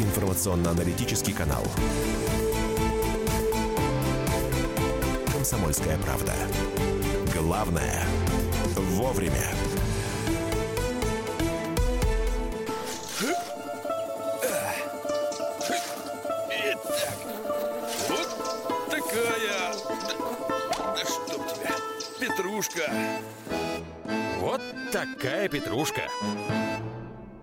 информационно-аналитический канал. «Комсомольская правда». Главное – вовремя. Итак, вот такая... Да, да чтоб тебя, петрушка. Вот такая петрушка.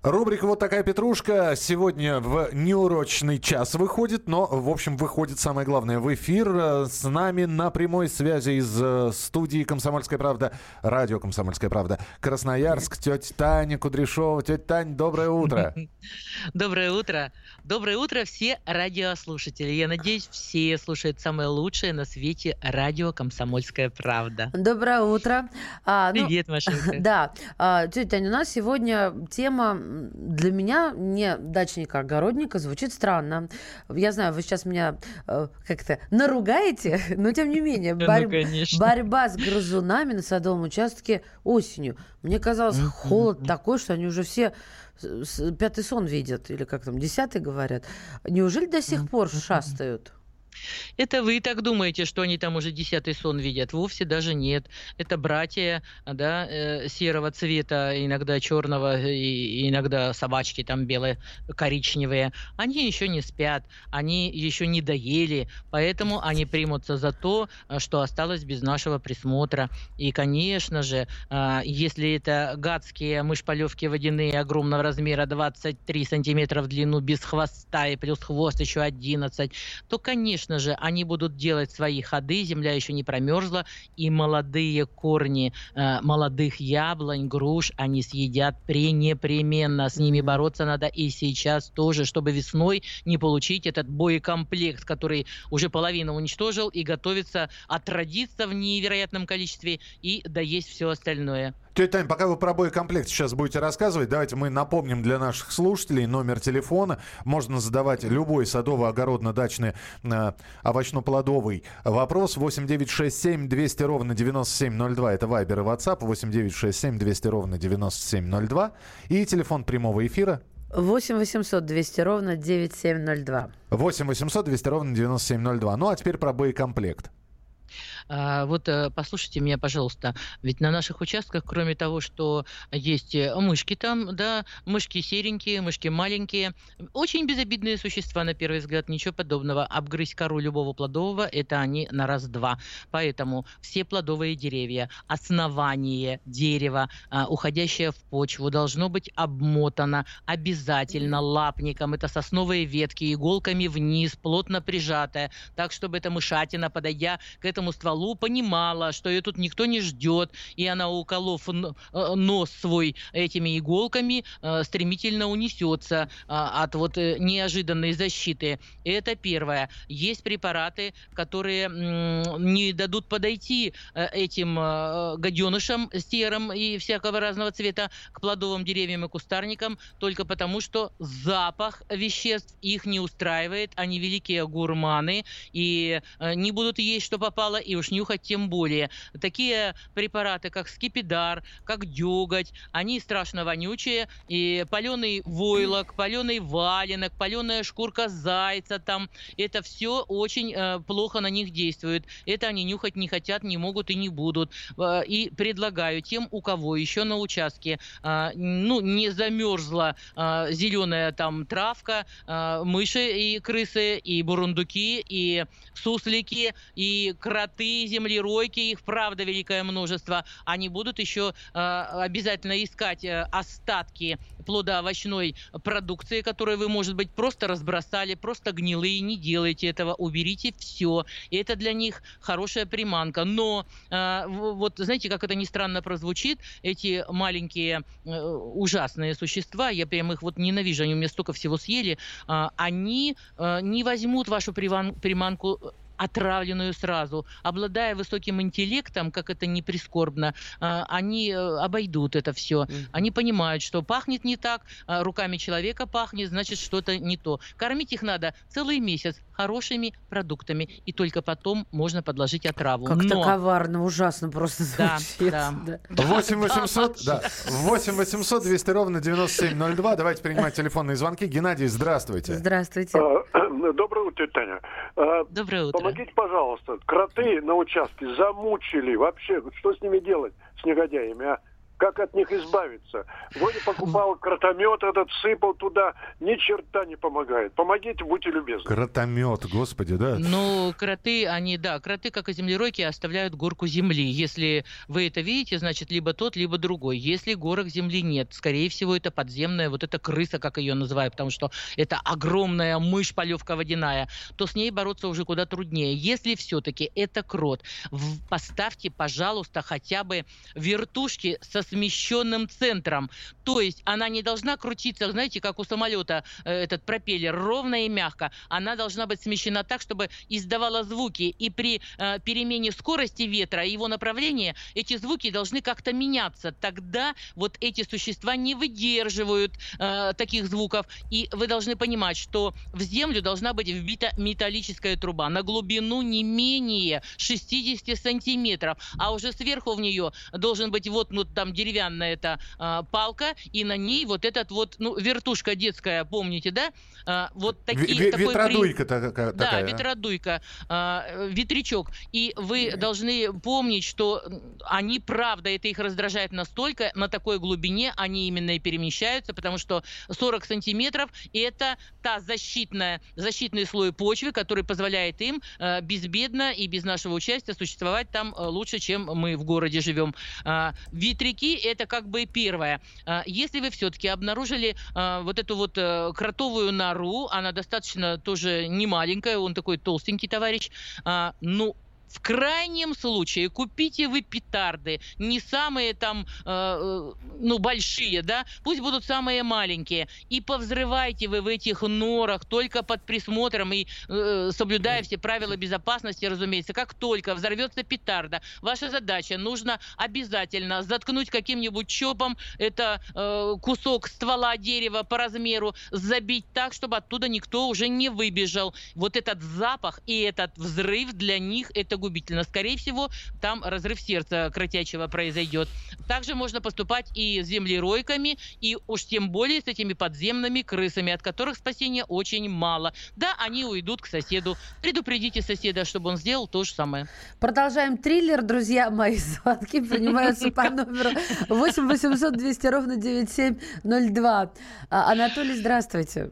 Рубрика «Вот такая петрушка» сегодня в неурочный час выходит, но, в общем, выходит самое главное в эфир. С нами на прямой связи из э, студии «Комсомольская правда», радио «Комсомольская правда», Красноярск, тетя Таня Кудряшова. Тетя Тань, доброе утро. Доброе утро. Доброе утро все радиослушатели. Я надеюсь, все слушают самое лучшее на свете радио «Комсомольская правда». Доброе утро. А, ну, Привет, Машенька. Да. А, тетя Таня, у нас сегодня тема для меня, не дачника-огородника, звучит странно. Я знаю, вы сейчас меня э, как-то наругаете, но тем не менее, борь... ну, борьба с грызунами на садовом участке осенью. Мне казалось, холод такой, что они уже все пятый сон видят, или как там, десятый говорят. Неужели до сих пор шастают? Это вы так думаете, что они там уже десятый сон видят? Вовсе даже нет. Это братья да, э, серого цвета, иногда черного, и иногда собачки там белые, коричневые. Они еще не спят, они еще не доели, поэтому они примутся за то, что осталось без нашего присмотра. И, конечно же, э, если это гадские мышполевки водяные огромного размера 23 сантиметра в длину без хвоста и плюс хвост еще 11, то, конечно, конечно же, они будут делать свои ходы, земля еще не промерзла, и молодые корни э, молодых яблонь, груш они съедят пренепременно. С ними бороться надо и сейчас тоже, чтобы весной не получить этот боекомплект, который уже половину уничтожил и готовится отродиться в невероятном количестве и доесть все остальное. Тетя Тань, пока вы про боекомплект сейчас будете рассказывать, давайте мы напомним для наших слушателей номер телефона. Можно задавать любой садово-огородно-дачный э, овощно-плодовый вопрос 8967 200 ровно 9702. Это Вайбер и WhatsApp 8967 200 ровно 9702. И телефон прямого эфира 8 800 200 ровно 9702. 8 800 200 ровно 9702. Ну а теперь про боекомплект. А, вот э, послушайте меня, пожалуйста, ведь на наших участках, кроме того, что есть э, мышки там, да, мышки серенькие, мышки маленькие, очень безобидные существа, на первый взгляд, ничего подобного. Обгрызть кору любого плодового – это они на раз-два. Поэтому все плодовые деревья, основание дерева, а, уходящее в почву, должно быть обмотано обязательно лапником. Это сосновые ветки, иголками вниз, плотно прижатая, так, чтобы эта мышатина, подойдя к этому стволу, Лу понимала, что ее тут никто не ждет, и она, уколов э, нос свой этими иголками, э, стремительно унесется а, от вот э, неожиданной защиты. Это первое. Есть препараты, которые не дадут подойти этим гаденышам серым и всякого разного цвета к плодовым деревьям и кустарникам, только потому, что запах веществ их не устраивает, они великие гурманы и не будут есть, что попало, и уж нюхать тем более. Такие препараты, как скипидар, как деготь, они страшно вонючие, и паленый войлок, паленый валенок, паленая шкурка зайца там, это все очень э, плохо на них действует. Это они нюхать не хотят, не могут и не будут. Э, и предлагаю тем, у кого еще на участке э, ну, не замерзла э, зеленая там травка, э, мыши и крысы, и бурундуки, и суслики, и кроты, землеройки, их правда великое множество, они будут еще э, обязательно искать э, остатки плодоовощной продукции, которую вы, может быть, просто разбросали, просто гнилые, не делайте этого, уберите все. И это для них хорошая приманка. Но э, вот знаете, как это ни странно прозвучит, эти маленькие э, ужасные существа, я прям их вот ненавижу, они у меня столько всего съели, э, они э, не возьмут вашу приманку отравленную сразу. Обладая высоким интеллектом, как это не прискорбно, а, они э, обойдут это все. Они понимают, что пахнет не так, а, руками человека пахнет, значит что-то не то. Кормить их надо целый месяц хорошими продуктами, и только потом можно подложить отраву. Как-то Но- коварно, ужасно просто Да, звучит. да. Да. 8 800, да, 8 800 200 ровно 9702. Давайте принимать телефонные звонки. Геннадий, здравствуйте. Здравствуйте. А, Доброе утро, Таня. Доброе утро. Помогите, пожалуйста. Кроты на участке замучили. Вообще, что с ними делать, с негодяями, а? Как от них избавиться? Вроде покупал кротомет этот, сыпал туда. Ни черта не помогает. Помогите, будьте любезны. Кротомет, господи, да. Ну, кроты, они, да, кроты, как и землеройки, оставляют горку земли. Если вы это видите, значит, либо тот, либо другой. Если горок земли нет, скорее всего, это подземная, вот эта крыса, как ее называют, потому что это огромная мышь полевка водяная, то с ней бороться уже куда труднее. Если все-таки это крот, поставьте, пожалуйста, хотя бы вертушки со смещенным центром. То есть она не должна крутиться, знаете, как у самолета э, этот пропеллер, ровно и мягко. Она должна быть смещена так, чтобы издавала звуки. И при э, перемене скорости ветра и его направления эти звуки должны как-то меняться. Тогда вот эти существа не выдерживают э, таких звуков. И вы должны понимать, что в землю должна быть вбита металлическая труба на глубину не менее 60 сантиметров. А уже сверху в нее должен быть вот ну, там деревянная эта а, палка, и на ней вот этот вот, ну, вертушка детская, помните, да? А, вот такие, ви- такой при- Ветродуйка такая. да, такая, а? ветродуйка, а, э, ветрячок. И вы должны помнить, что они, правда, это их раздражает настолько, на такой глубине они именно и перемещаются, потому что 40 сантиметров – это та защитная, защитный слой почвы, который позволяет им э, безбедно и без нашего участия существовать там э, лучше, чем мы в городе живем. А, Ветряки – это как бы первое. А, Если вы все-таки обнаружили а, вот эту вот э, кротовую нору, она достаточно тоже не маленькая, он такой толстенький товарищ, а, ну, в крайнем случае купите вы петарды, не самые там, э, э, ну, большие, да, пусть будут самые маленькие, и повзрывайте вы в этих норах только под присмотром и э, соблюдая все правила безопасности, разумеется. Как только взорвется петарда, ваша задача нужно обязательно заткнуть каким-нибудь чопом это э, кусок ствола дерева по размеру, забить так, чтобы оттуда никто уже не выбежал. Вот этот запах и этот взрыв для них это губительно. Скорее всего, там разрыв сердца кротячего произойдет. Также можно поступать и с землеройками, и уж тем более с этими подземными крысами, от которых спасения очень мало. Да, они уйдут к соседу. Предупредите соседа, чтобы он сделал то же самое. Продолжаем триллер, друзья мои. Звонки принимаются по номеру 8 800 200 ровно 9702. А, Анатолий, здравствуйте.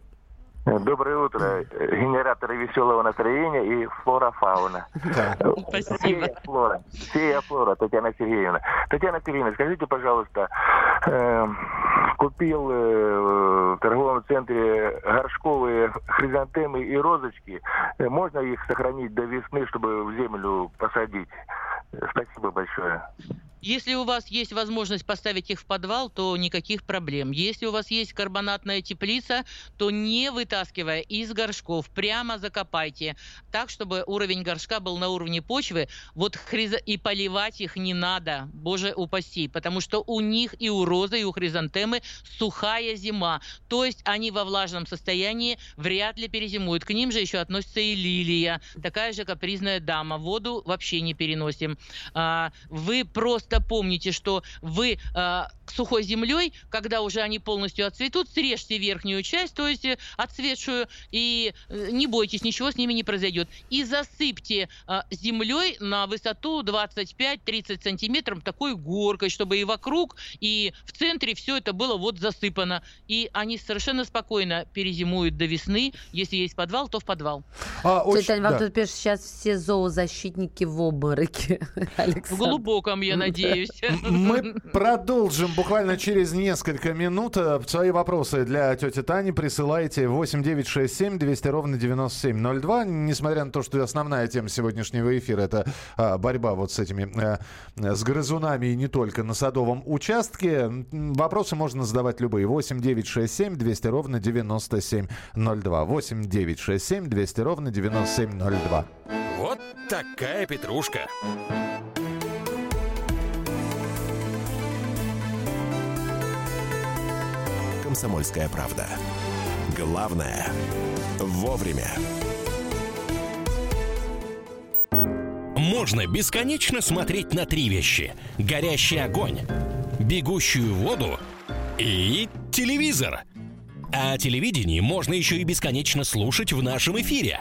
Доброе утро. Генераторы веселого настроения и флора-фауна. Спасибо. Фея флора. Фея флора, Татьяна Сергеевна. Татьяна Сергеевна, скажите, пожалуйста, э, купил э, в торговом центре горшковые хризантемы и розочки. Э, Можно их сохранить до весны, чтобы в землю посадить? Э, Спасибо большое. Если у вас есть возможность поставить их в подвал, то никаких проблем. Если у вас есть карбонатная теплица, то не вытаскивая из горшков, прямо закопайте так, чтобы уровень горшка был на уровне почвы. Вот хриза... и поливать их не надо, боже упаси, потому что у них и у розы, и у хризантемы сухая зима. То есть они во влажном состоянии вряд ли перезимуют. К ним же еще относится и лилия, такая же капризная дама. Воду вообще не переносим. А, Вы просто помните, что вы а, сухой землей, когда уже они полностью отцветут, срежьте верхнюю часть, то есть э, отцветшую, и э, не бойтесь, ничего с ними не произойдет. И засыпьте а, землей на высоту 25-30 сантиметров такой горкой, чтобы и вокруг, и в центре все это было вот засыпано. И они совершенно спокойно перезимуют до весны. Если есть подвал, то в подвал. А, Тетя очень- Таня, вам да. тут пишет, сейчас все зоозащитники в обмороке. В глубоком, я надеюсь. Мы продолжим буквально через несколько минут. Э, Свои вопросы для тети Тани присылайте 8967 200 ровно 9702. Несмотря на то, что основная тема сегодняшнего эфира это а, борьба вот с этими э, с грызунами и не только на садовом участке. Вопросы можно задавать любые. 8967 200 ровно 9702. 8967 200 ровно 9702. Вот такая петрушка. «Комсомольская правда». Главное – вовремя. Можно бесконечно смотреть на три вещи. Горящий огонь, бегущую воду и телевизор. А телевидение можно еще и бесконечно слушать в нашем эфире.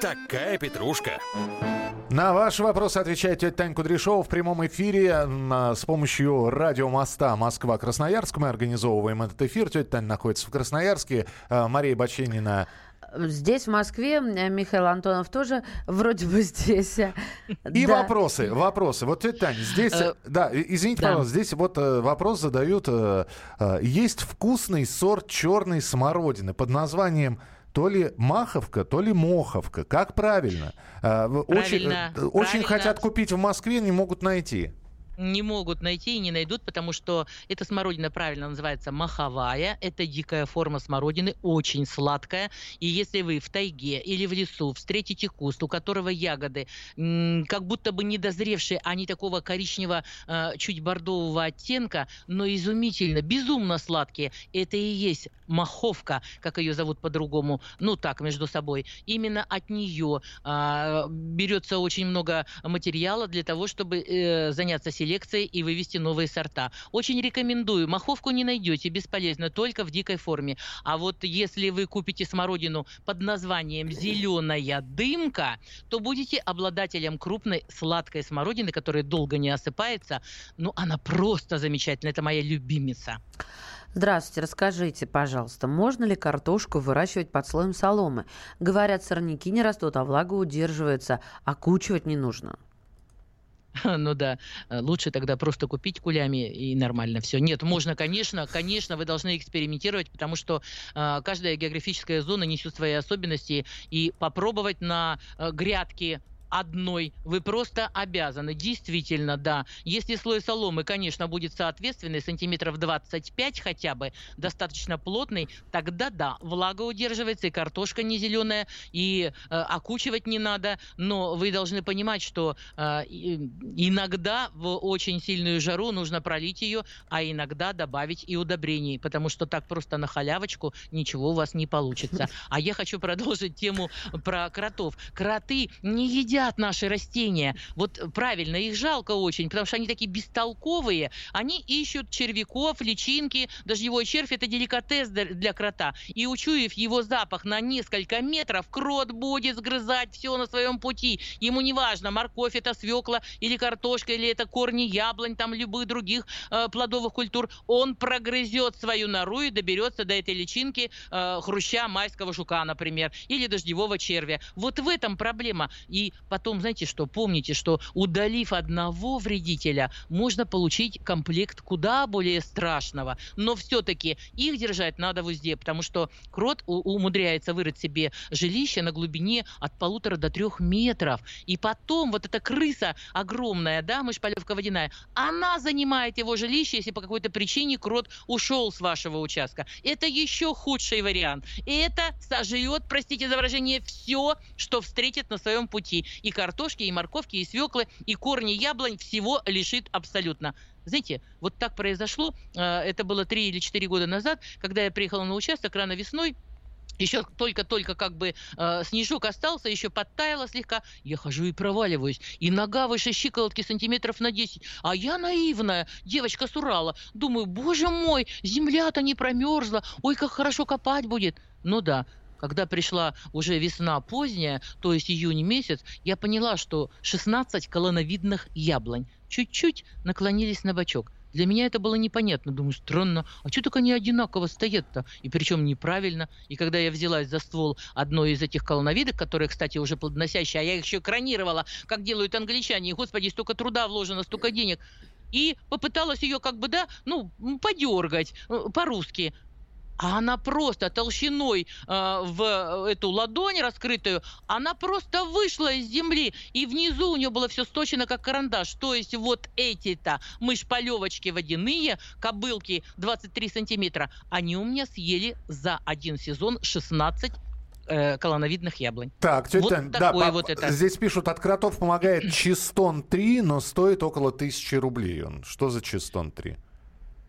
Такая петрушка. На ваш вопрос отвечает тетя Тань Кудряшова в прямом эфире с помощью радиомоста Москва-Красноярск. Мы организовываем этот эфир. Тетя Тань находится в Красноярске. А, Мария Баченина Здесь, в Москве, э, Михаил Антонов тоже вроде бы здесь. И Да. вопросы, вопросы. Вот, тетя Таня, здесь, Э, да, извините, да. пожалуйста, здесь вот э, вопрос задают. есть вкусный сорт черной смородины под названием то ли маховка, то ли моховка. Как правильно? В- Очень, Правильно, э, очень правильно. хотят купить в Москве, не могут найти. Не могут найти и не найдут, потому что эта смородина правильно называется маховая. Это дикая форма смородины, очень сладкая. И если вы в тайге или в лесу встретите куст, у которого ягоды как будто бы недозревшие, они такого коричневого, э, чуть бордового оттенка, но изумительно, безумно сладкие, это и есть маховка, как ее зовут по-другому, ну так, между собой. Именно от нее а, берется очень много материала для того, чтобы э, заняться селекцией и вывести новые сорта. Очень рекомендую. Маховку не найдете, бесполезно, только в дикой форме. А вот если вы купите смородину под названием «зеленая дымка», то будете обладателем крупной сладкой смородины, которая долго не осыпается. Ну, она просто замечательная. Это моя любимица. Здравствуйте, расскажите, пожалуйста, можно ли картошку выращивать под слоем соломы? Говорят, сорняки не растут, а влага удерживается, окучивать не нужно. Ну да, э, лучше тогда просто купить кулями и нормально все. Нет, можно, конечно, конечно, вы должны экспериментировать, потому что э, каждая географическая зона несет свои особенности, и попробовать на э, грядке одной вы просто обязаны, действительно, да. Если слой соломы, конечно, будет соответственный, сантиметров 25 хотя бы, достаточно плотный, тогда да, влага удерживается, и картошка не зеленая, и э, окучивать не надо, но вы должны понимать, что э, иногда в очень сильную жару нужно пролить ее, а иногда добавить и удобрений, потому что так просто на халявочку ничего у вас не получится. А я хочу продолжить тему про кротов. Кроты не едят наши растения. Вот э, правильно, их жалко очень, потому что они такие бестолковые. Они ищут червяков, личинки. Дождевой червь – это деликатес для крота. И учуяв его запах на несколько метров, крот будет сгрызать все на своем пути. Ему не важно, морковь это свекла или картошка, или это корни яблонь, там любых других э, плодовых культур. Он прогрызет свою нору и доберется до этой личинки э, хруща майского жука, например, или дождевого червя. Вот в этом проблема. И потом, знаете что, помните, что удалив одного вредителя, можно получить комплект куда более страшного. Но все-таки их держать надо в узде, потому что крот умудряется вырыть себе жилище на глубине от полутора до трех метров. И потом вот эта крыса огромная, да, мышь-полевка водяная, она занимает его жилище, если по какой-то причине крот ушел с вашего участка. Это еще худший вариант. И это сожрет, простите за выражение, все, что встретит на своем пути. И картошки, и морковки, и свеклы, и корни яблонь всего лишит абсолютно. Знаете, вот так произошло, э, это было три или четыре года назад, когда я приехала на участок рано весной, еще только-только как бы э, снежок остался, еще подтаяло слегка. Я хожу и проваливаюсь. И нога выше щиколотки сантиметров на 10. А я наивная, девочка с Урала. Думаю, боже мой, земля-то не промерзла. Ой, как хорошо копать будет. Ну да, когда пришла уже весна поздняя, то есть июнь месяц, я поняла, что 16 колоновидных яблонь чуть-чуть наклонились на бочок. Для меня это было непонятно. Думаю, странно, а что только они одинаково стоят-то? И причем неправильно. И когда я взялась за ствол одной из этих колоновидок, которые, кстати, уже плодоносящие, а я их еще экранировала, как делают англичане, и, господи, столько труда вложено, столько денег, и попыталась ее как бы, да, ну, подергать э, по-русски а она просто толщиной э, в эту ладонь раскрытую, она просто вышла из земли, и внизу у нее было все сточено, как карандаш. То есть вот эти-то мышь-полевочки водяные, кобылки 23 сантиметра, они у меня съели за один сезон 16 э, колоновидных яблонь. Так, тетя вот Тань, да, по- вот это. здесь пишут, от кротов помогает Чистон 3, но стоит около тысячи рублей. Он. Что за Чистон 3?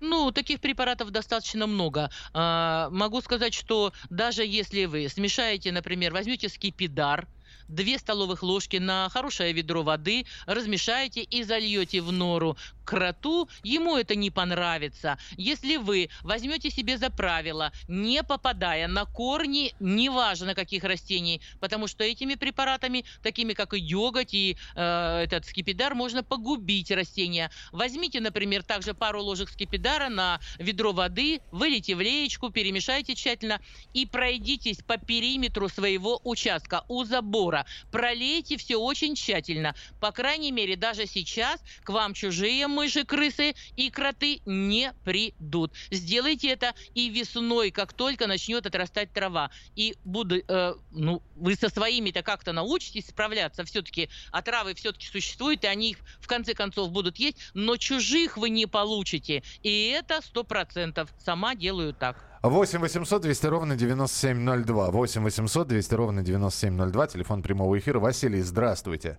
Ну, таких препаратов достаточно много. А, могу сказать, что даже если вы смешаете, например, возьмете скипидар, 2 столовых ложки на хорошее ведро воды, размешаете и зальете в нору кроту, ему это не понравится. Если вы возьмете себе за правило, не попадая на корни, неважно каких растений, потому что этими препаратами, такими как и деготь и э, этот скипидар, можно погубить растения. Возьмите, например, также пару ложек скипидара на ведро воды, вылейте в леечку, перемешайте тщательно и пройдитесь по периметру своего участка у забора. Пролейте все очень тщательно. По крайней мере, даже сейчас к вам чужие мыши, крысы и кроты не придут. Сделайте это и весной, как только начнет отрастать трава. И буду, э, ну, вы со своими-то как-то научитесь справляться. Все-таки отравы все-таки существуют, и они их в конце концов будут есть, но чужих вы не получите. И это сто процентов. Сама делаю так. 8 800 200 ровно 9702. 8 800 200 ровно 9702. Телефон прямого эфира. Василий, здравствуйте.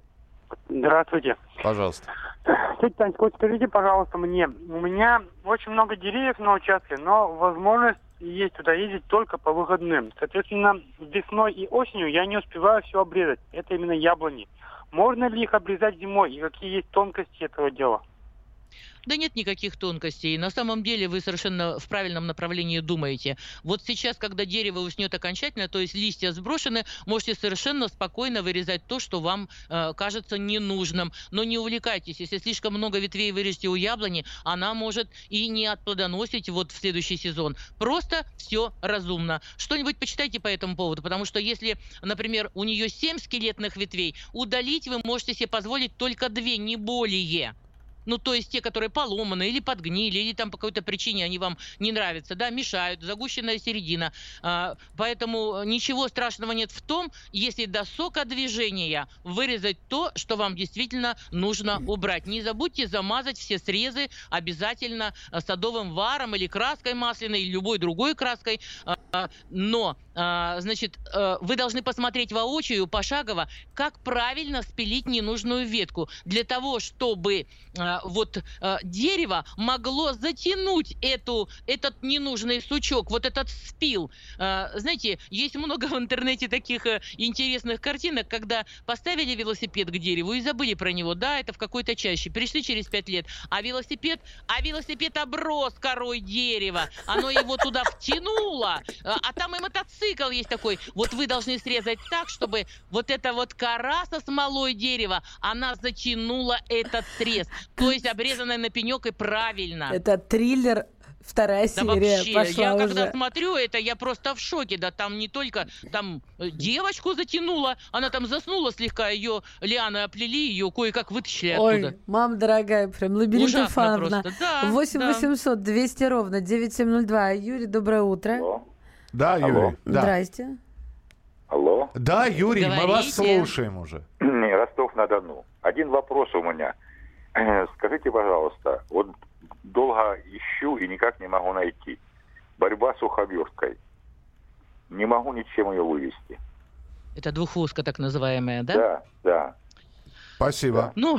Здравствуйте. Пожалуйста. Тетя Танечка, вот скажите, пожалуйста, мне, у меня очень много деревьев на участке, но возможность есть туда ездить только по выходным. Соответственно, весной и осенью я не успеваю все обрезать. Это именно яблони. Можно ли их обрезать зимой и какие есть тонкости этого дела? Да нет никаких тонкостей. На самом деле вы совершенно в правильном направлении думаете. Вот сейчас, когда дерево уснет окончательно, то есть листья сброшены, можете совершенно спокойно вырезать то, что вам э, кажется ненужным. Но не увлекайтесь. Если слишком много ветвей вырежете у яблони, она может и не отплодоносить вот в следующий сезон. Просто все разумно. Что-нибудь почитайте по этому поводу, потому что если, например, у нее 7 скелетных ветвей, удалить вы можете себе позволить только две, не более. Ну, то есть те, которые поломаны или подгнили, или там по какой-то причине они вам не нравятся, да, мешают, загущенная середина. А, поэтому ничего страшного нет в том, если до сока движения вырезать то, что вам действительно нужно убрать. Не забудьте замазать все срезы обязательно а, садовым варом или краской масляной, или любой другой краской. А, но, значит, а, вы должны посмотреть воочию, пошагово, как правильно спилить ненужную ветку. Для того, чтобы а, вот а, дерево могло затянуть эту, этот ненужный сучок, вот этот спил. А, знаете, есть много в интернете таких а, интересных картинок, когда поставили велосипед к дереву и забыли про него. Да, это в какой-то чаще. Пришли через пять лет, а велосипед, а велосипед оброс корой дерева. Оно его туда втянуло, а а там и мотоцикл есть такой. Вот вы должны срезать так, чтобы вот эта вот кора со смолой дерева, она затянула этот срез. То есть обрезанная на пенек и правильно. Это триллер Вторая Да серия вообще, пошла я уже. когда смотрю это, я просто в шоке. Да там не только там э, девочку затянула, она там заснула слегка, ее лианы оплели, ее кое-как вытащили Ой, оттуда. мам дорогая, прям лабиринт Ужасно инфарктна. просто. Да, 8 да. 800 200 ровно 9702. Юрий, доброе утро. Да, Алло. Юрий. Да. Здрасте. Алло. Да, Юрий, мы вас Говорите. слушаем уже. Ростов-на-Дону. Один вопрос у меня. Скажите, пожалуйста, вот долго ищу и никак не могу найти. Борьба с уховерткой. Не могу ничем ее вывести. Это двухвоска так называемая, да? Да, да. Спасибо. Ну,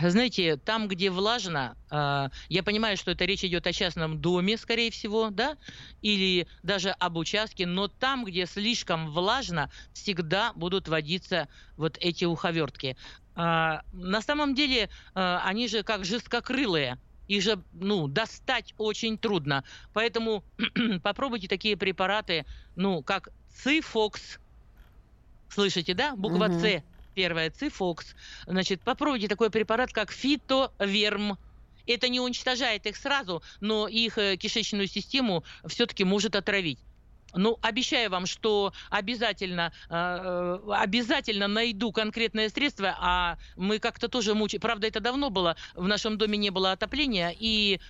знаете, там, где влажно, а, я понимаю, что это речь идет о частном доме, скорее всего, да, или даже об участке, но там, где слишком влажно, всегда будут водиться вот эти уховертки. А, на самом деле, а, они же как жесткокрылые. Их же, ну, достать очень трудно. Поэтому попробуйте такие препараты, ну, как Цифокс. Слышите, да? Буква. С первая Цифокс. Значит, попробуйте такой препарат, как фитоверм. Это не уничтожает их сразу, но их э, кишечную систему все-таки может отравить. Ну, обещаю вам, что обязательно, э, обязательно найду конкретное средство, а мы как-то тоже мучаем. Правда, это давно было, в нашем доме не было отопления, и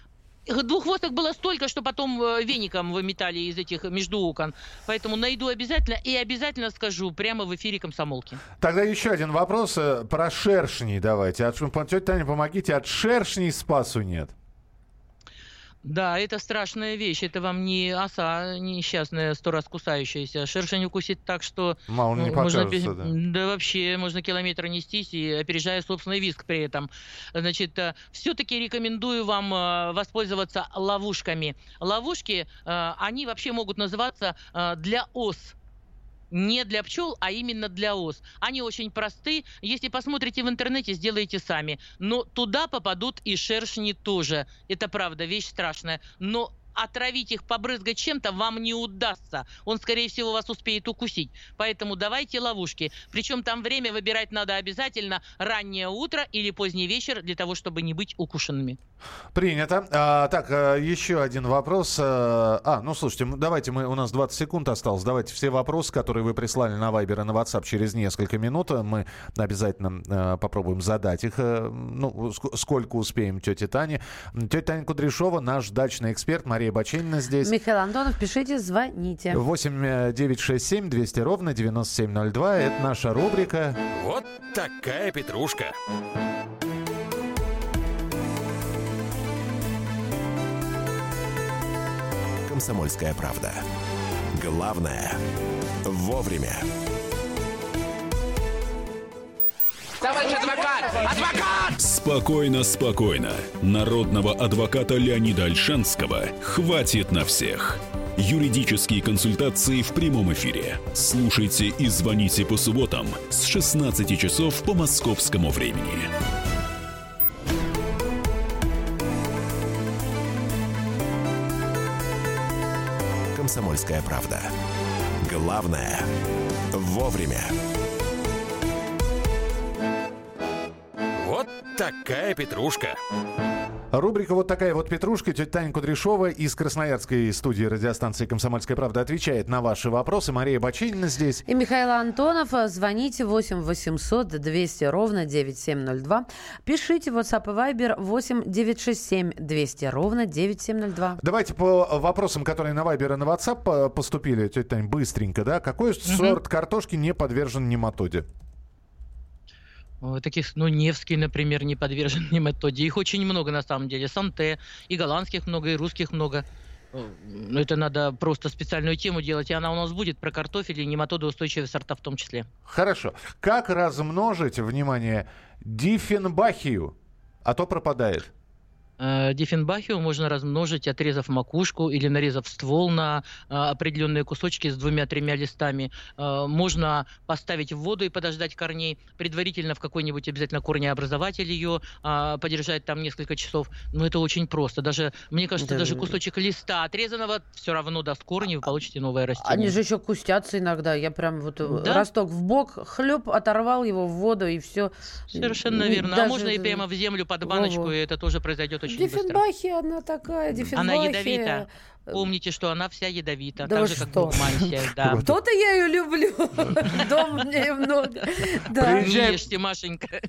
Двуххвосток было столько, что потом э, веником выметали из этих между окон. Поэтому найду обязательно и обязательно скажу прямо в эфире комсомолки. Тогда еще один вопрос э, про шершней давайте. От, тетя Таня, помогите, от шершней спасу нет. Да, это страшная вещь. Это вам не оса несчастная, сто раз кусающаяся. Шершень укусит так, что... Мало не можно, покажется, да. Да вообще, можно километр нестись и опережая собственный виск при этом. Значит, э, все-таки рекомендую вам э, воспользоваться ловушками. Ловушки, э, они вообще могут называться для ос не для пчел, а именно для ос. Они очень просты. Если посмотрите в интернете, сделайте сами. Но туда попадут и шершни тоже. Это правда, вещь страшная. Но отравить их, побрызгать чем-то вам не удастся. Он, скорее всего, вас успеет укусить. Поэтому давайте ловушки. Причем там время выбирать надо обязательно раннее утро или поздний вечер для того, чтобы не быть укушенными. Принято. А, так, а, еще один вопрос. А, а, ну слушайте, давайте мы, у нас 20 секунд осталось. Давайте все вопросы, которые вы прислали на Viber и на WhatsApp через несколько минут, мы обязательно попробуем задать их. Ну, сколько успеем тете Тане. Тетя Таня Кудряшова, наш дачный эксперт. Мария Баченина здесь. Михаил Антонов, пишите, звоните. 8 967 200 ровно 9702. Это наша рубрика. Вот такая петрушка. «Комсомольская правда». Главное – вовремя. Товарищ адвокат! Адвокат! Спокойно, спокойно. Народного адвоката Леонида Альшанского хватит на всех. Юридические консультации в прямом эфире. Слушайте и звоните по субботам с 16 часов по московскому времени. «Комсомольская правда». Главное – вовремя. Такая петрушка. Рубрика «Вот такая вот петрушка». Тетя Таня Кудряшова из Красноярской студии радиостанции «Комсомольская правда» отвечает на ваши вопросы. Мария Бачинина здесь. И Михаил Антонов. Звоните 8 800 200 ровно 9702. Пишите WhatsApp и Viber 8 967 200 ровно 9702. Давайте по вопросам, которые на Viber и на WhatsApp поступили, тетя Тань, быстренько, да? Какой угу. сорт картошки не подвержен нематоде? Таких, ну, Невский, например, не подвержен нематоде. Их очень много на самом деле. Санте, и голландских много, и русских много. Ну, это надо просто специальную тему делать, и она у нас будет про картофель и нематодоустойчивые сорта в том числе. Хорошо. Как размножить, внимание, диффенбахию? А то пропадает. Э, Диффенбахию можно размножить, отрезав макушку или нарезав ствол на э, определенные кусочки с двумя-тремя листами. Э, можно поставить в воду и подождать корней, предварительно в какой-нибудь обязательно корнеобразователь ее подержать там несколько часов. Но это очень просто. Даже, мне кажется, да. даже кусочек листа отрезанного все равно даст корни, вы получите новое растение. Они же еще кустятся иногда. Я прям вот да? росток в бок, хлеб, оторвал его в воду и все. Совершенно верно. Даже... А можно и прямо в землю под баночку, Во-во. и это тоже произойдет очень Диффенбахия, она такая, Диффенбахия. Она ядовита. Помните, что она вся ядовита, да так же, что? как мантия. Да. То-то я ее люблю. Дом мне много. Да. Не ешьте, Машенька.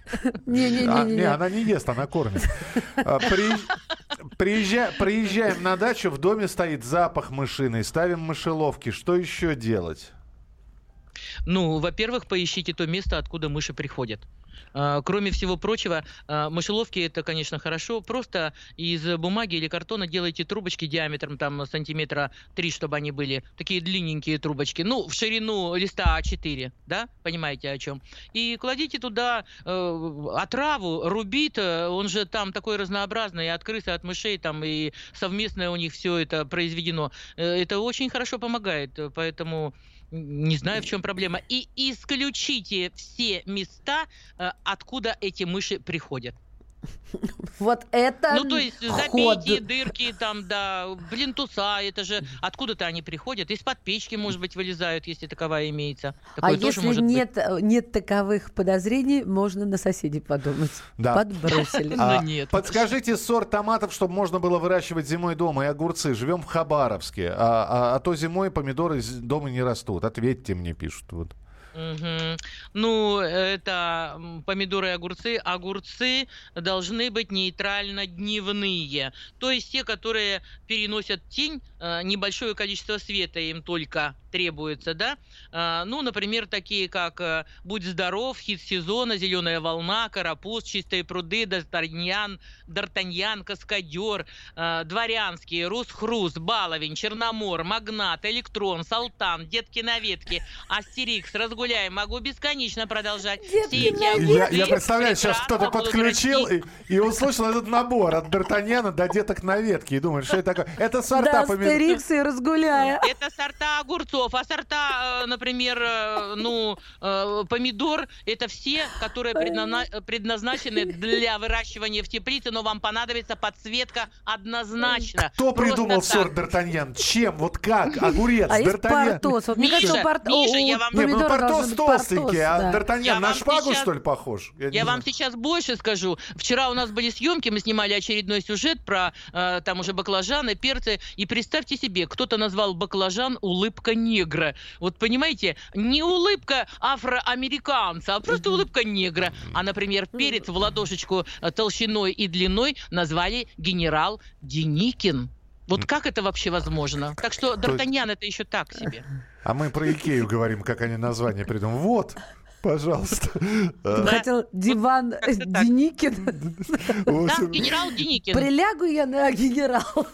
Не-не-не. А, она не ест, она кормит. А, приезжаем на дачу, в доме стоит запах мышиный, ставим мышеловки. Что еще делать? Ну, во-первых, поищите то место, откуда мыши приходят. А, кроме всего прочего, а, мышеловки это, конечно, хорошо. Просто из бумаги или картона делайте трубочки диаметром там сантиметра 3, чтобы они были. Такие длинненькие трубочки. Ну, в ширину листа А4, да? Понимаете о чем? И кладите туда э, отраву, рубит. Э, он же там такой разнообразный, от крысы, от мышей, там и совместное у них все это произведено. Э, это очень хорошо помогает. Поэтому не знаю, в чем проблема. И исключите все места, э, откуда эти мыши приходят. Вот это Ну, то есть забейте дырки там, да, блинтуса, это же откуда-то они приходят, из-под печки, может быть, вылезают, если таковая имеется. А тоже если быть. нет, э, нет таковых подозрений, можно на соседей подумать. Да. Подбросили. А, Ну, нет. Подскажите сорт томатов, чтобы можно было выращивать зимой дома и огурцы. Живем в Хабаровске, а, а- а то зимой помидоры дома не растут. Ответьте мне, пишут. Вот. Мгм. Ну, это помидоры и огурцы. Огурцы должны быть нейтрально-дневные. То есть те, которые переносят тень, э, небольшое количество света им только требуется, да? А, Ну, например, такие как э, «Будь здоров», «Хит сезона», «Зеленая волна», «Карапуз», «Чистые пруды», «Д'Артаньян», «Д'Артаньян», «Каскадер», э, «Дворянские», «Рус-Хрус», «Баловень», «Черномор», «Магнат», «Электрон», «Салтан», «Детки на ветке», «Астерикс», «Разгуляй». Могу бесконечно продолжать. Все эти Я, огурцы я представляю, сейчас кто-то подключил и, и услышал этот набор от Д'Артаньяна до деток на ветке и думает, что это такое. Это сорта Да, помидоров. Астерикс и разгуляя. Это сорта огурцов, а сорта, э, например, э, ну, э, помидор, это все, которые предназна- предназначены для выращивания в теплице, но вам понадобится подсветка однозначно. Кто Просто придумал так. сорт Д'Артаньян? Чем? Вот как? Огурец, А Д'Артаньян? портос. Вот мне Миша, кажется, порт- Миша, я вам- Не, ну портос толстенький, портос, а да. Д'Артаньян Я на вам шпагу, сейчас- что ли, похож? не Я знаю. вам сейчас больше скажу. Вчера у нас были съемки, мы снимали очередной сюжет про э, там уже баклажаны, перцы. И представьте себе, кто-то назвал баклажан улыбка негра. Вот понимаете, не улыбка афроамериканца, а просто улыбка негра. А, например, перец в ладошечку толщиной и длиной назвали генерал Деникин. Вот как это вообще возможно? Так что Д'Артаньян это еще так себе. А мы про Икею говорим, как они название придумали. Вот, пожалуйста. Ты А, хотел диван. Деникин. Да, генерал Деникин. Прилягу я на генерал.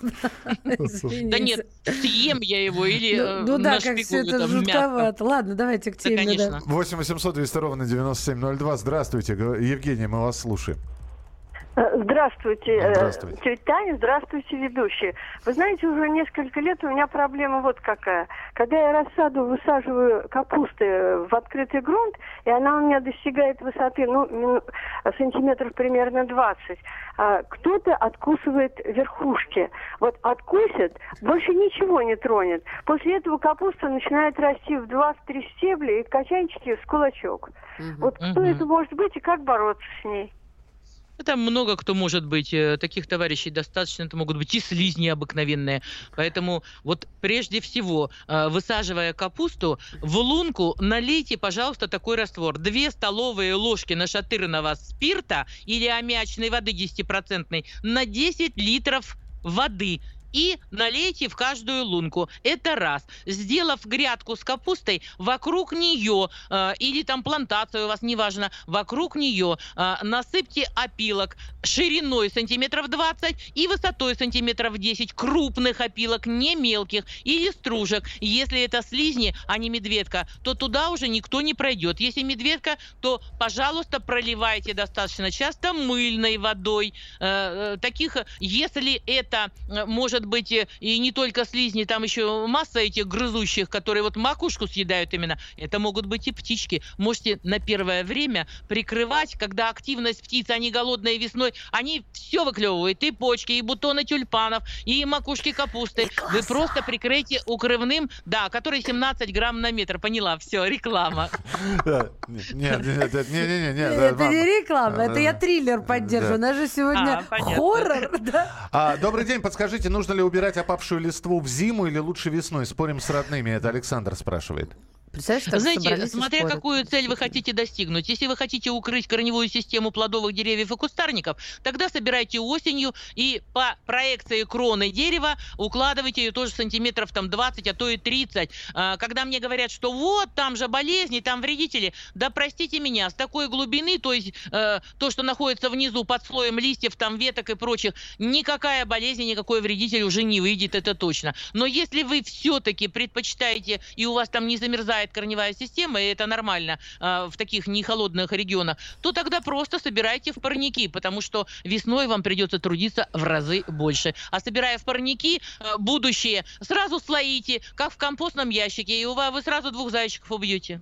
Да нет, съем я его или э, Ну, ну да, как все это жутковато. Ладно, давайте к теме. да. конечно. 8 800 200 ровно 9702. Здравствуйте, Евгений, мы вас слушаем. Э, Здравствуйте, э, Здравствуйте. тетя Таня, здравствуйте, ведущие. Вы знаете, уже несколько лет у меня проблема вот какая. Когда я рассаду высаживаю капусты в открытый грунт, и она у меня достигает высоты, ну, мину- сантиметров примерно 20, а кто-то откусывает верхушки. Вот откусит, больше ничего не тронет. После этого капуста начинает расти в 2-3 стебля и качанчики с кулачок. Вот кто Мгм. это может быть и как бороться с ней? Это много кто может быть. э, Таких товарищей достаточно. Это могут быть и слизни обыкновенные. Поэтому вот прежде всего, э, высаживая капусту, в лунку налейте, пожалуйста, такой раствор. Две столовые ложки нашатырного спирта или аммиачной воды 10% на 10 литров воды и налейте в каждую лунку. Это раз. Сделав грядку с капустой, вокруг нее, э, или там плантацию у вас, неважно, вокруг нее э, насыпьте опилок шириной сантиметров 20 и высотой сантиметров 10 крупных опилок, не мелких, или стружек. Если это слизни, а не медведка, то туда уже никто не пройдет. Если медведка, то, пожалуйста, проливайте достаточно часто мыльной водой. Э, э, Таких, если это э, может быть э, и не только слизни, там еще масса этих грызущих, которые вот макушку съедают именно, это могут быть и птички. Можете на первое время прикрывать, когда активность птиц, они голодные весной, они все выклевывают, и почки, и бутоны тюльпанов, и макушки капусты. Вы просто прикройте укрывным, да, который 17 грамм на метр. Поняла, все, реклама. Нет, нет, нет, нет, не, не, не, не, Это не реклама, это я триллер поддерживаю. У нас же А, сегодня понятно. хоррор. да? А, добрый день, подскажите, нужно ли убирать опавшую листву в зиму или лучше весной? Спорим с родными, это Александр спрашивает. Представляешь, Знаете, смотря какую цель вы хотите достигнуть. Если вы хотите укрыть корневую систему плодовых деревьев и кустарников, тогда собирайте осенью и по проекции кроны дерева укладывайте ее тоже сантиметров там 20, а то и 30. А, Когда мне говорят, что вот там же болезни, там вредители, да простите меня, с такой глубины, то есть э, то, что находится внизу под слоем листьев, там веток и прочих, никакая болезнь, никакой вредитель уже не выйдет, это точно. Но если вы все-таки предпочитаете и у вас там не замерзает корневая система, и это нормально э, в таких нехолодных регионах, то тогда просто собирайте в парники, потому что весной вам придется трудиться в разы больше. А собирая в парники, э, будущее сразу слоите, как в компостном ящике, и у вас вы сразу двух зайчиков убьете.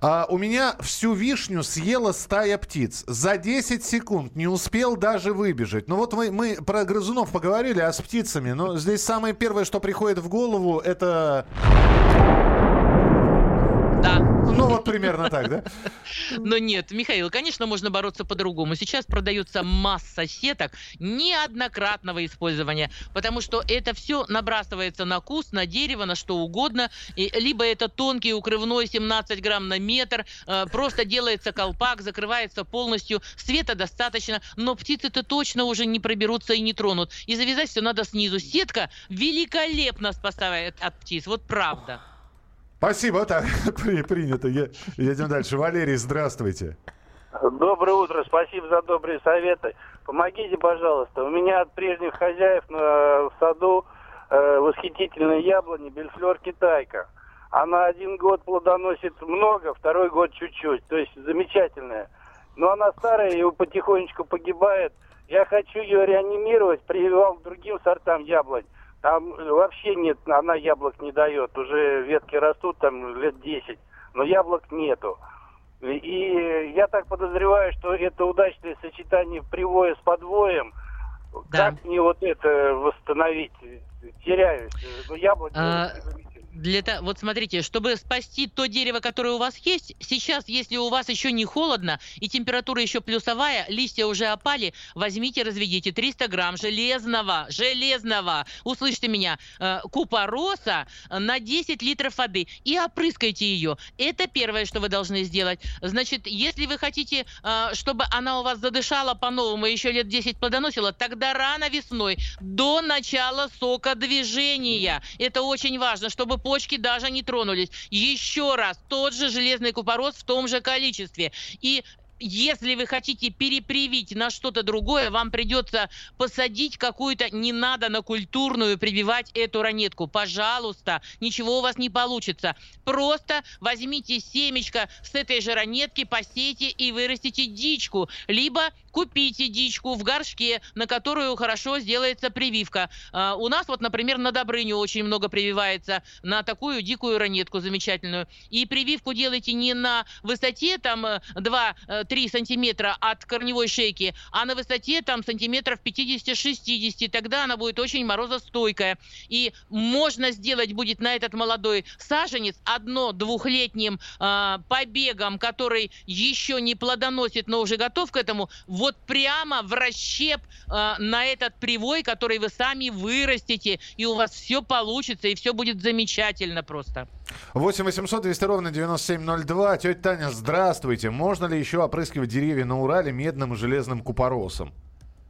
А, у меня всю вишню съела стая птиц. За 10 секунд не успел даже выбежать. Ну вот мы, мы про грызунов поговорили, а с птицами. Но здесь самое первое, что приходит в голову, это... Вот примерно так, да? Но нет, Михаил, конечно, можно бороться по-другому. Сейчас продается масса сеток неоднократного использования, потому что это все набрасывается на куст, на дерево, на что угодно. И либо это тонкий укрывной 17 грамм на метр, э, просто делается колпак, закрывается полностью, света достаточно, но птицы-то точно уже не проберутся и не тронут. И завязать все надо снизу. Сетка великолепно спасает от птиц, вот правда. Спасибо, так, при, принято. Едем дальше. Валерий, здравствуйте. Доброе утро, спасибо за добрые советы. Помогите, пожалуйста. У меня от прежних хозяев на, в саду э, восхитительная яблони Бельфлер Китайка. Она один год плодоносит много, второй год чуть-чуть. То есть замечательная. Но она старая и потихонечку погибает. Я хочу ее реанимировать, прививал к другим сортам яблонь. Там вообще нет, она яблок не дает. Уже ветки растут там лет 10, но яблок нету. И я так подозреваю, что это удачное сочетание привоя с подвоем. Да. Как мне вот это восстановить? Теряюсь. Ну, яблоки... А, Для того, вот смотрите, чтобы спасти то дерево, которое у вас есть, сейчас, если у вас еще не холодно и температура еще плюсовая, листья уже опали, возьмите, разведите 300 грамм железного, железного, услышьте меня, э, купороса на 10 литров воды и опрыскайте ее. Это первое, что вы должны сделать. Значит, если вы хотите, э, чтобы она у вас задышала по-новому еще лет 10 плодоносила, тогда рано весной, до начала сокодвижения. Это очень важно, чтобы почки даже не тронулись. Еще раз, тот же железный купорос в том же количестве. И если вы хотите перепривить на что-то другое, вам придется посадить какую-то, не надо на культурную прививать эту ранетку. Пожалуйста, ничего у вас не получится. Просто возьмите семечко с этой же ранетки, посейте и вырастите дичку. Либо купите дичку в горшке, на которую хорошо сделается прививка. А, у нас вот, например, на Добрыню очень много прививается на такую дикую ранетку замечательную. И прививку делайте не на высоте там 2-3 сантиметра от корневой шейки, а на высоте там сантиметров 50-60. Тогда она будет очень морозостойкая. И можно сделать будет на этот молодой саженец одно-двухлетним э, побегом, который еще не плодоносит, но уже готов к этому, вот прямо в расщеп э, на этот привой, который вы сами вырастите, и у вас все получится, и все будет замечательно просто. 8 800 200 ровно 9702. Тетя Таня, здравствуйте. Можно ли еще опрыскивать деревья на Урале медным и железным купоросом?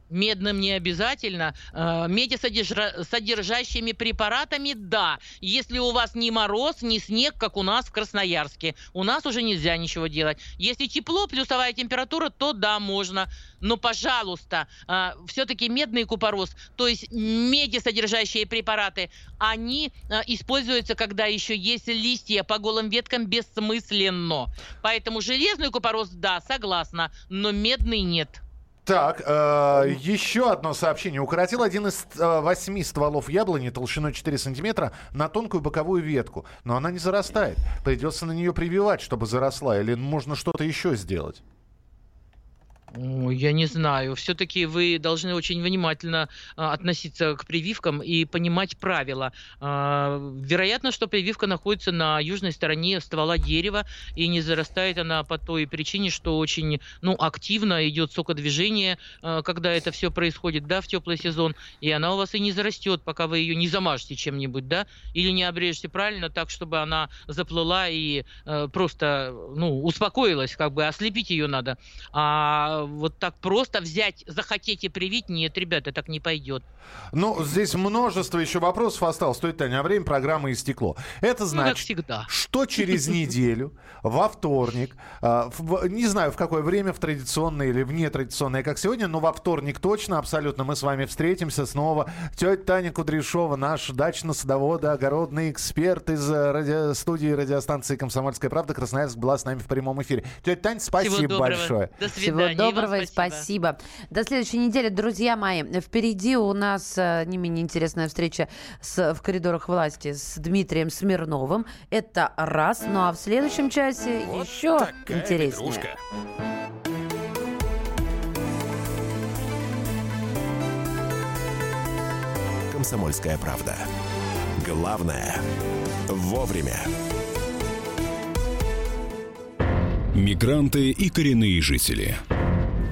Медным не обязательно. Э, Медисодержащими препаратами – да. Если у вас ни мороз, ни снег, как у нас в Красноярске. У нас уже нельзя ничего делать. Если тепло, плюсовая температура, то да, можно. Но, пожалуйста, э, все-таки медный купорос, то есть медисодержащие препараты, они э, используются, когда еще есть листья по голым веткам бессмысленно. Поэтому железный купорос – да, согласна, но медный – нет. Так, э, еще одно сообщение. Укоротил один из э, восьми стволов яблони толщиной 4 сантиметра на тонкую боковую ветку. Но она не зарастает. Придется на нее прививать, чтобы заросла. Или можно что-то еще сделать? Я не знаю. Все-таки вы должны очень внимательно а, относиться к прививкам и понимать правила. А, вероятно, что прививка находится на южной стороне ствола дерева и не зарастает она по той причине, что очень ну, активно идет сокодвижение, а, когда это все происходит да, в теплый сезон, и она у вас и не зарастет, пока вы ее не замажете чем-нибудь, да, или не обрежете правильно так, чтобы она заплыла и просто ну, успокоилась, как бы ослепить ее надо. А вот так просто взять, захотеть и привить, нет, ребята, так не пойдет. Ну, здесь множество еще вопросов осталось. Стоит, Таня, а время программы истекло. Это Ну, как значит, всегда. что через неделю, во вторник, а, не знаю, в какое время, в традиционное или в нетрадиционное, как сегодня, но во вторник точно, абсолютно, мы с вами встретимся снова. Тетя Таня Кудряшова, наш дачно-садовод, огородный эксперт из э, радио- студии радиостанции «Комсомольская правда» Красноярск была с нами в прямом эфире. Тетя Таня, спасибо большое. До свидания. Доброго, вам спасибо. спасибо. До следующей недели, друзья мои. Впереди у нас э, не менее интересная встреча с, в коридорах власти с Дмитрием Смирновым. Это раз. Ну а в следующем часе еще Такая интереснее. петрушка. «Комсомольская правда». Главное – вовремя. Мигранты и коренные жители.